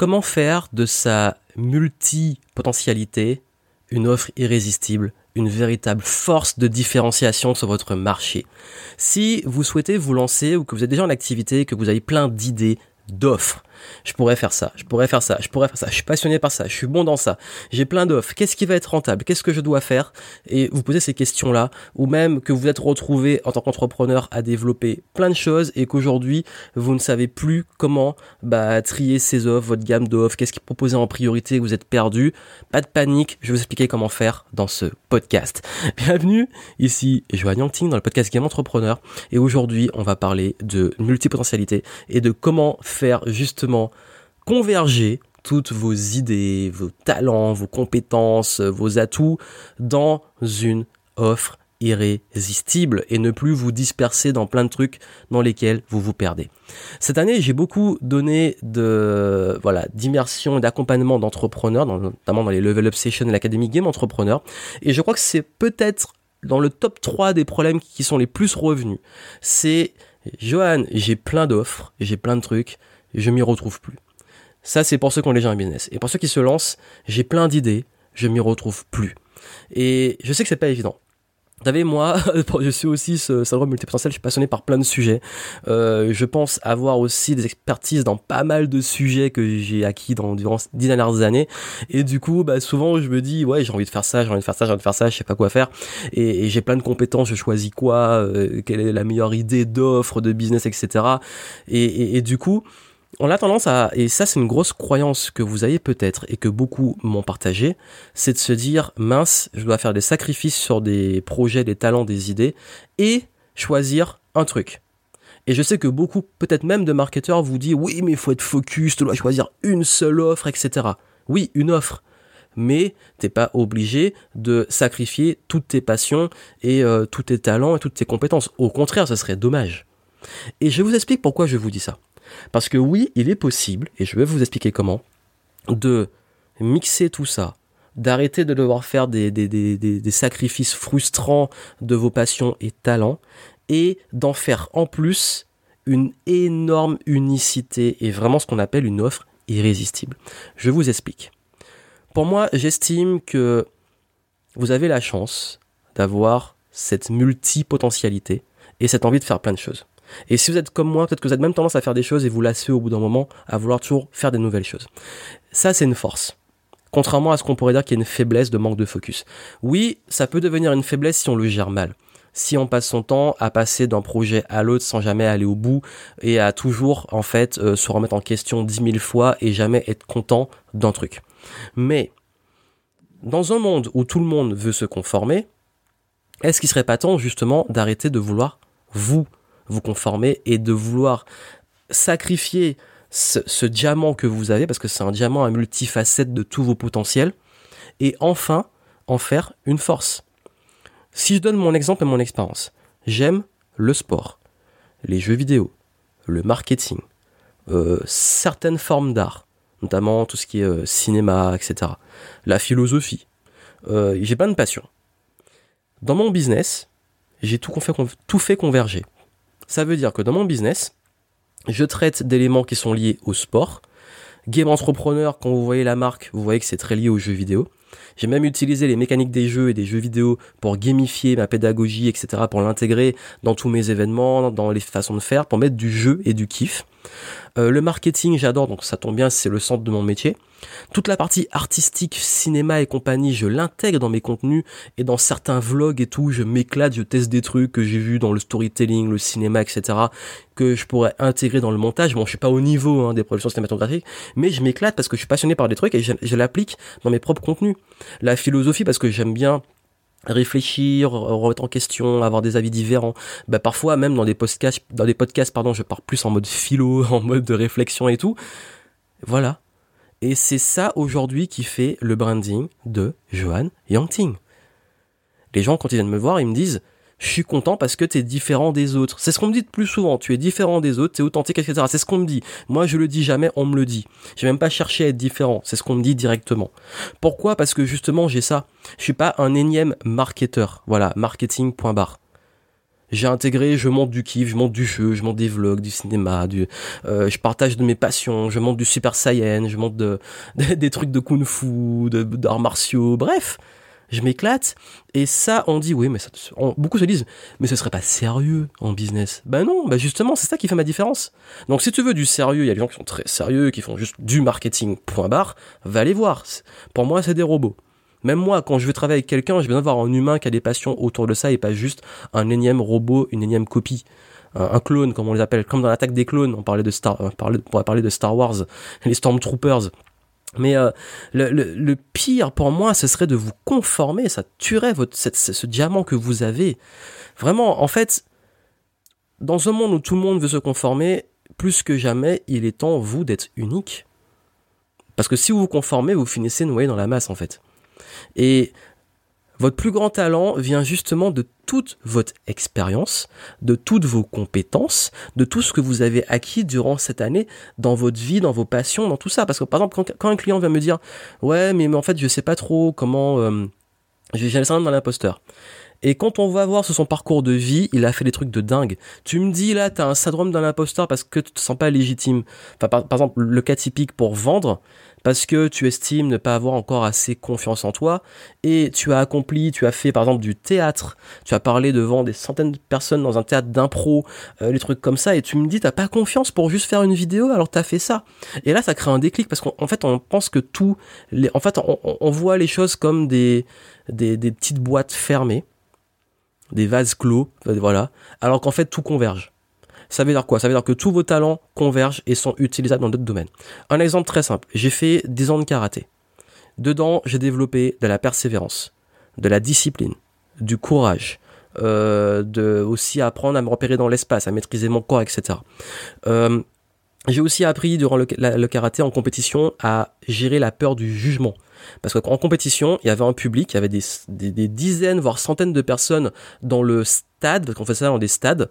Comment faire de sa multi-potentialité une offre irrésistible, une véritable force de différenciation sur votre marché? Si vous souhaitez vous lancer ou que vous êtes déjà en activité, que vous avez plein d'idées, d'offres, je pourrais faire ça, je pourrais faire ça, je pourrais faire ça, je suis passionné par ça, je suis bon dans ça, j'ai plein d'offres, qu'est-ce qui va être rentable, qu'est-ce que je dois faire? Et vous posez ces questions-là, ou même que vous êtes retrouvé en tant qu'entrepreneur à développer plein de choses et qu'aujourd'hui vous ne savez plus comment bah, trier ces offres, votre gamme d'offres, qu'est-ce qui est en priorité, vous êtes perdu, pas de panique, je vais vous expliquer comment faire dans ce podcast. Bienvenue, ici Joanne Yangting dans le podcast Game Entrepreneur. Et aujourd'hui on va parler de multipotentialité et de comment faire justement converger toutes vos idées, vos talents, vos compétences, vos atouts dans une offre irrésistible et ne plus vous disperser dans plein de trucs dans lesquels vous vous perdez. Cette année, j'ai beaucoup donné de voilà d'immersion et d'accompagnement d'entrepreneurs, notamment dans les Level Up Sessions de l'Académie Game Entrepreneur, et je crois que c'est peut-être dans le top 3 des problèmes qui sont les plus revenus. C'est Johan, j'ai plein d'offres, j'ai plein de trucs, je m'y retrouve plus. Ça, c'est pour ceux qui ont déjà un business. Et pour ceux qui se lancent, j'ai plein d'idées, je m'y retrouve plus. Et je sais que c'est pas évident. Vous savez, moi, je suis aussi ce syndrome multipotentiel, je suis passionné par plein de sujets. Euh, je pense avoir aussi des expertises dans pas mal de sujets que j'ai acquis dans, durant dix dernières années. Et du coup, bah, souvent, je me dis, ouais, j'ai envie de faire ça, j'ai envie de faire ça, j'ai envie de faire ça, je sais pas quoi faire. Et, j'ai plein de compétences, je choisis quoi, euh, quelle est la meilleure idée d'offre, de business, etc. et, et du coup, on a tendance à, et ça c'est une grosse croyance que vous avez peut-être et que beaucoup m'ont partagé, c'est de se dire mince, je dois faire des sacrifices sur des projets, des talents, des idées et choisir un truc. Et je sais que beaucoup, peut-être même de marketeurs, vous disent oui mais il faut être focus, tu dois choisir une seule offre, etc. Oui, une offre. Mais t'es pas obligé de sacrifier toutes tes passions et euh, tous tes talents et toutes tes compétences. Au contraire, ce serait dommage. Et je vous explique pourquoi je vous dis ça. Parce que oui, il est possible, et je vais vous expliquer comment, de mixer tout ça, d'arrêter de devoir faire des, sacrifices frustrants de vos passions et talents, et d'en faire en plus une énorme unicité et vraiment ce qu'on appelle une offre irrésistible. Je vous explique. Pour moi, j'estime que vous avez la chance d'avoir cette multipotentialité et cette envie de faire plein de choses. Et si vous êtes comme moi, peut-être que vous avez même tendance à faire des choses et vous lassez au bout d'un moment à vouloir toujours faire des nouvelles choses. Ça, c'est une force. Contrairement à ce qu'on pourrait dire qu'il y a une faiblesse de manque de focus. Oui, ça peut devenir une faiblesse si on le gère mal. Si on passe son temps à passer d'un projet à l'autre sans jamais aller au bout et à toujours en fait euh, se remettre en question dix mille fois et jamais être content d'un truc. Mais dans un monde où tout le monde veut se conformer, est-ce qu'il serait pas temps justement d'arrêter de vouloir vous vous conformer et de vouloir sacrifier ce, diamant que vous avez, parce que c'est un diamant à multifacette de tous vos potentiels, et enfin en faire une force. Si je donne mon exemple et mon expérience, j'aime le sport, les jeux vidéo, le marketing, euh, certaines formes d'art, notamment tout ce qui est euh, cinéma, etc. La philosophie. Euh, j'ai plein de passions. Dans mon business, j'ai tout, tout fait converger. Ça veut dire que dans mon business, je traite d'éléments qui sont liés au sport. Game Entrepreneur, quand vous voyez la marque, vous voyez que c'est très lié aux jeux vidéo. J'ai même utilisé les mécaniques des jeux et des jeux vidéo pour gamifier ma pédagogie, etc., pour l'intégrer dans tous mes événements, dans les façons de faire, pour mettre du jeu et du kiff. Euh, le marketing, j'adore, donc ça tombe bien, c'est le centre de mon métier. Toute la partie artistique, cinéma et compagnie, je l'intègre dans mes contenus et dans certains vlogs et tout, je m'éclate, je teste des trucs que j'ai vus dans le storytelling, le cinéma, etc., que je pourrais intégrer dans le montage. Bon, je suis pas au niveau hein, des productions cinématographiques, mais je m'éclate parce que je suis passionné par des trucs et je, je l'applique dans mes propres contenus. La philosophie parce que j'aime bien réfléchir, remettre en question, avoir des avis différents. Bah parfois même dans des podcasts, dans des podcasts pardon, je pars plus en mode philo, en mode de réflexion et tout. Voilà. Et c'est ça aujourd'hui qui fait le branding de Johan Yangting. Les gens quand ils viennent me voir, ils me disent je suis content parce que tu es différent des autres. C'est ce qu'on me dit de plus souvent, tu es différent des autres, tu es authentique, etc. C'est ce qu'on me dit. Moi, je le dis jamais, on me le dit. J'ai même pas cherché à être différent, c'est ce qu'on me dit directement. Pourquoi? Parce que justement, j'ai ça. Je suis pas un énième marketeur. Voilà, marketing.bar. J'ai intégré, je monte du kiff, je monte du jeu, je monte des vlogs, du cinéma, du, euh, je partage de mes passions, je monte du Super Saiyan, je monte de, des trucs de kung-fu, d'arts martiaux, bref, je m'éclate. Et ça, on dit oui, mais ça, beaucoup se disent, mais ce serait pas sérieux en business. Ben non, ben justement, c'est ça qui fait ma différence. Donc si tu veux du sérieux, il y a des gens qui sont très sérieux, qui font juste du marketing, point barre, va les voir. Pour moi, c'est des robots. Même moi, quand je veux travailler avec quelqu'un, j'ai besoin d'avoir un humain qui a des passions autour de ça et pas juste un énième robot, une énième copie. Un, clone, comme on les appelle, comme dans l'attaque des clones, on parlait de Star, on pourrait parler de Star Wars, les Stormtroopers. Mais euh, le, pire pour moi, ce serait de vous conformer, ça tuerait votre, ce diamant que vous avez. Vraiment, en fait, dans un monde où tout le monde veut se conformer, plus que jamais, il est temps, vous, d'être unique. Parce que si vous vous conformez, vous finissez noyé dans la masse, en fait. Et votre plus grand talent vient justement de toute votre expérience, de toutes vos compétences, de tout ce que vous avez acquis durant cette année dans votre vie, dans vos passions, dans tout ça. Parce que par exemple, quand, un client vient me dire, ouais, mais, en fait, je sais pas trop comment, euh, j'ai le syndrome dans l'imposteur. Et quand on va voir sur son parcours de vie, il a fait des trucs de dingue. Tu me dis là, t'as un syndrome d'un imposteur parce que tu te sens pas légitime. Enfin, par, exemple, le cas typique pour vendre, parce que tu estimes ne pas avoir encore assez confiance en toi et tu as accompli, tu as fait par exemple du théâtre, tu as parlé devant des centaines de personnes dans un théâtre d'impro, euh, les trucs comme ça et tu me dis t'as pas confiance pour juste faire une vidéo alors t'as fait ça. Et là ça crée un déclic parce qu'en fait on pense que tout, en fait on, on, voit les choses comme des, des, des petites boîtes fermées, des vases clos, voilà, alors qu'en fait tout converge. Ça veut dire quoi? Ça veut dire que tous vos talents convergent et sont utilisables dans d'autres domaines. Un exemple très simple. J'ai fait 10 ans de karaté. Dedans, j'ai développé de la persévérance, de la discipline, du courage, euh, de aussi apprendre à me repérer dans l'espace, à maîtriser mon corps, etc. Euh, j'ai aussi appris durant le, le, karaté en compétition à gérer la peur du jugement. Parce qu'en compétition, il y avait un public, il y avait des, dizaines, voire centaines de personnes dans le stade, parce qu'on fait ça dans des stades,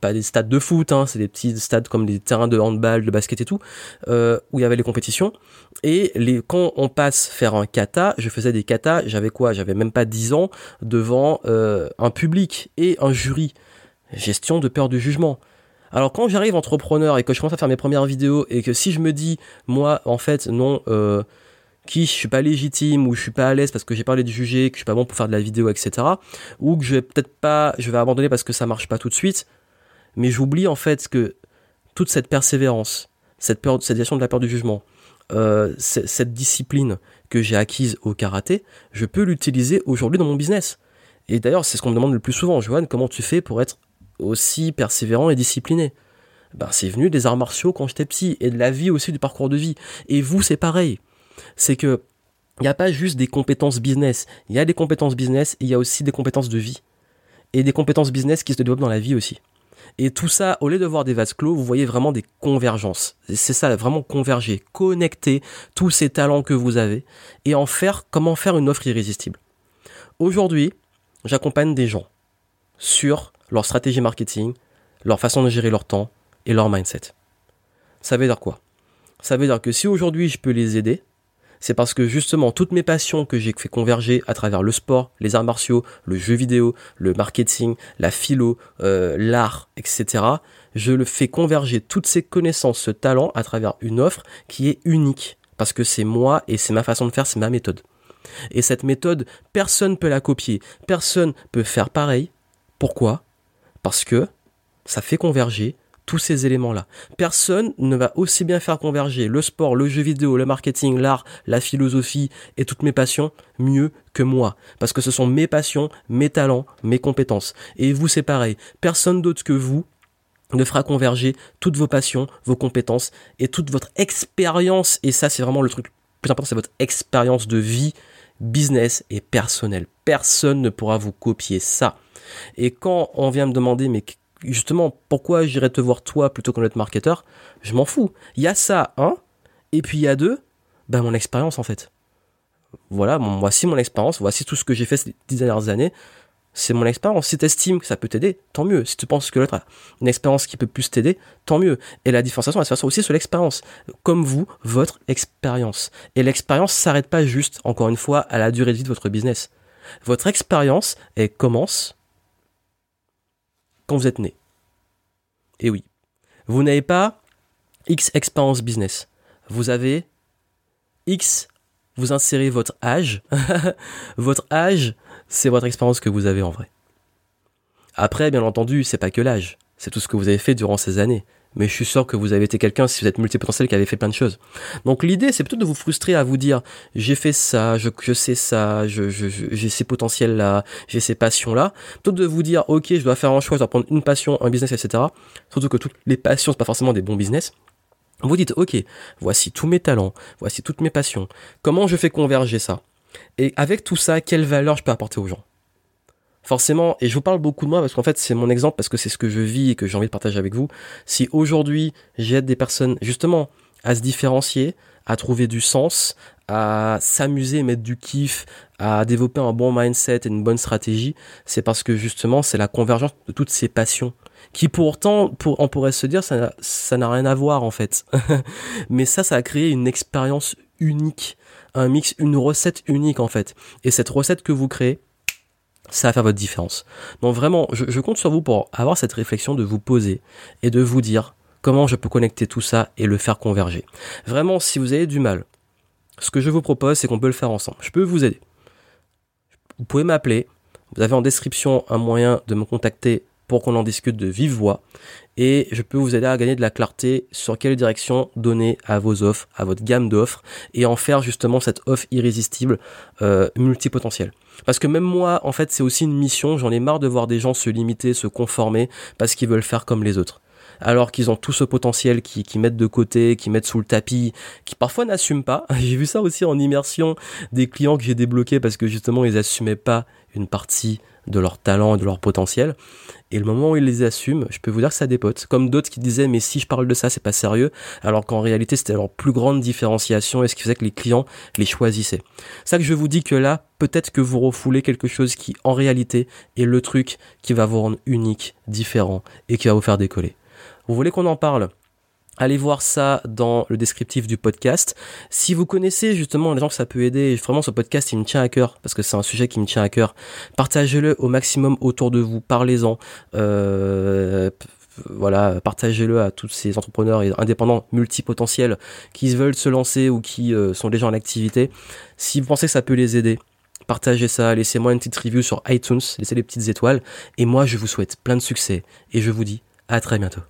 pas des stades de foot, hein, c'est des petits stades comme des terrains de handball, de basket et tout, euh, où il y avait les compétitions. Et quand on passe faire un kata, je faisais des katas, j'avais quoi? J'avais même pas 10 ans devant euh, un public et un jury. Gestion de peur du jugement. Alors quand j'arrive entrepreneur et que je commence à faire mes premières vidéos et que si je me dis, moi, en fait, non, euh, qui je suis pas légitime ou je suis pas à l'aise parce que j'ai parlé de juger, que je suis pas bon pour faire de la vidéo, etc. Ou que je vais peut-être pas, je vais abandonner parce que ça marche pas tout de suite. Mais j'oublie en fait que toute cette persévérance, cette peur, cette gestion de la peur du jugement, euh, cette discipline que j'ai acquise au karaté, je peux l'utiliser aujourd'hui dans mon business. Et d'ailleurs, c'est ce qu'on me demande le plus souvent, Johan, comment tu fais pour être aussi persévérant et discipliné? Ben, c'est venu des arts martiaux quand j'étais petit et de la vie aussi du parcours de vie. Et vous, c'est pareil c'est que il n'y a pas juste des compétences business. Il y a des compétences business il y a aussi des compétences de vie. Et des compétences business qui se développent dans la vie aussi. Et tout ça, au lieu de voir des vases clos, vous voyez vraiment des convergences. C'est ça, vraiment converger, connecter tous ces talents que vous avez et en faire, comment faire une offre irrésistible. Aujourd'hui, j'accompagne des gens sur leur stratégie marketing, leur façon de gérer leur temps et leur mindset. Ça veut dire quoi? Ça veut dire que si aujourd'hui je peux les aider, c'est parce que justement toutes mes passions que j'ai fait converger à travers le sport, les arts martiaux, le jeu vidéo, le marketing, la philo, euh, l'art, etc., je le fais converger toutes ces connaissances, ce talent à travers une offre qui est unique. Parce que c'est moi et c'est ma façon de faire, c'est ma méthode. Et cette méthode, personne ne peut la copier, personne peut faire pareil. Pourquoi? Parce que ça fait converger tous ces éléments-là. Personne ne va aussi bien faire converger le sport, le jeu vidéo, le marketing, l'art, la philosophie et toutes mes passions mieux que moi. Parce que ce sont mes passions, mes talents, mes compétences. Et vous, c'est pareil. Personne d'autre que vous ne fera converger toutes vos passions, vos compétences et toute votre expérience. Et ça, c'est vraiment le truc plus important, c'est votre expérience de vie, business et personnel. Personne ne pourra vous copier ça. Et quand on vient me demander, mais justement, pourquoi j'irais te voir toi plutôt que notre marketeur? Je m'en fous. Il y a ça, un, et puis il y a deux, ben mon expérience en fait. Voilà, voici mon expérience, voici tout ce que j'ai fait ces dix dernières années. C'est mon expérience. Si tu estimes que ça peut t'aider, tant mieux. Si tu penses que l'autre a une expérience qui peut plus t'aider, tant mieux. Et la différenciation, elle se fait aussi sur l'expérience. Comme vous, votre expérience. Et l'expérience s'arrête pas juste, encore une fois, à la durée de vie de votre business. Votre expérience, elle commence quand vous êtes né. Et oui, vous n'avez pas X expérience business. Vous avez X, vous insérez votre âge. votre âge, c'est votre expérience que vous avez en vrai. Après, bien entendu, c'est pas que l'âge. C'est tout ce que vous avez fait durant ces années mais je suis sûr que vous avez été quelqu'un, si vous êtes multipotentiel, qui avait fait plein de choses. Donc l'idée, c'est plutôt de vous frustrer à vous dire, j'ai fait ça, je, je sais ça, j'ai ces potentiels-là, j'ai ces passions-là. Plutôt de vous dire, ok, je dois faire un choix, je dois prendre une passion, un business, etc. Surtout que toutes les passions, c'est pas forcément des bons business. Vous dites, ok, voici tous mes talents, voici toutes mes passions. Comment je fais converger ça? Et avec tout ça, quelle valeur je peux apporter aux gens? Forcément, et je vous parle beaucoup de moi parce qu'en fait c'est mon exemple parce que c'est ce que je vis et que j'ai envie de partager avec vous. Si aujourd'hui j'aide des personnes justement à se différencier, à trouver du sens, à s'amuser, mettre du kiff, à développer un bon mindset et une bonne stratégie, c'est parce que justement c'est la convergence de toutes ces passions qui pourtant, pour, on pourrait se dire, ça, ça n'a rien à voir en fait. Mais ça, ça a créé une expérience unique, un mix, une recette unique en fait. Et cette recette que vous créez, ça va faire votre différence. Donc vraiment, je, compte sur vous pour avoir cette réflexion de vous poser et de vous dire comment je peux connecter tout ça et le faire converger. Vraiment, si vous avez du mal, ce que je vous propose, c'est qu'on peut le faire ensemble. Je peux vous aider. Vous pouvez m'appeler. Vous avez en description un moyen de me contacter pour qu'on en discute de vive voix et je peux vous aider à gagner de la clarté sur quelle direction donner à vos offres, à votre gamme d'offres et en faire justement cette offre irrésistible euh, multipotentielle. Parce que même moi, en fait, c'est aussi une mission. J'en ai marre de voir des gens se limiter, se conformer parce qu'ils veulent faire comme les autres alors qu'ils ont tout ce potentiel qui, qui mettent de côté, qui mettent sous le tapis, qui parfois n'assument pas. J'ai vu ça aussi en immersion des clients que j'ai débloqués parce que justement ils assumaient pas une partie de leur talent et de leur potentiel. Et le moment où ils les assument, je peux vous dire que ça dépote. Comme d'autres qui disaient, mais si je parle de ça, c'est pas sérieux. Alors qu'en réalité, c'était leur plus grande différenciation et ce qui faisait que les clients les choisissaient. Ça que je vous dis que là, peut-être que vous refoulez quelque chose qui, en réalité, est le truc qui va vous rendre unique, différent et qui va vous faire décoller. Vous voulez qu'on en parle? Allez voir ça dans le descriptif du podcast. Si vous connaissez justement les gens que ça peut aider, vraiment ce podcast il me tient à cœur parce que c'est un sujet qui me tient à cœur. Partagez-le au maximum autour de vous, parlez-en. Euh, voilà, partagez-le à tous ces entrepreneurs et indépendants multipotentiels qui veulent se lancer ou qui euh, sont déjà en activité. Si vous pensez que ça peut les aider, partagez ça, laissez-moi une petite review sur iTunes, laissez les petites étoiles. Et moi, je vous souhaite plein de succès et je vous dis à très bientôt.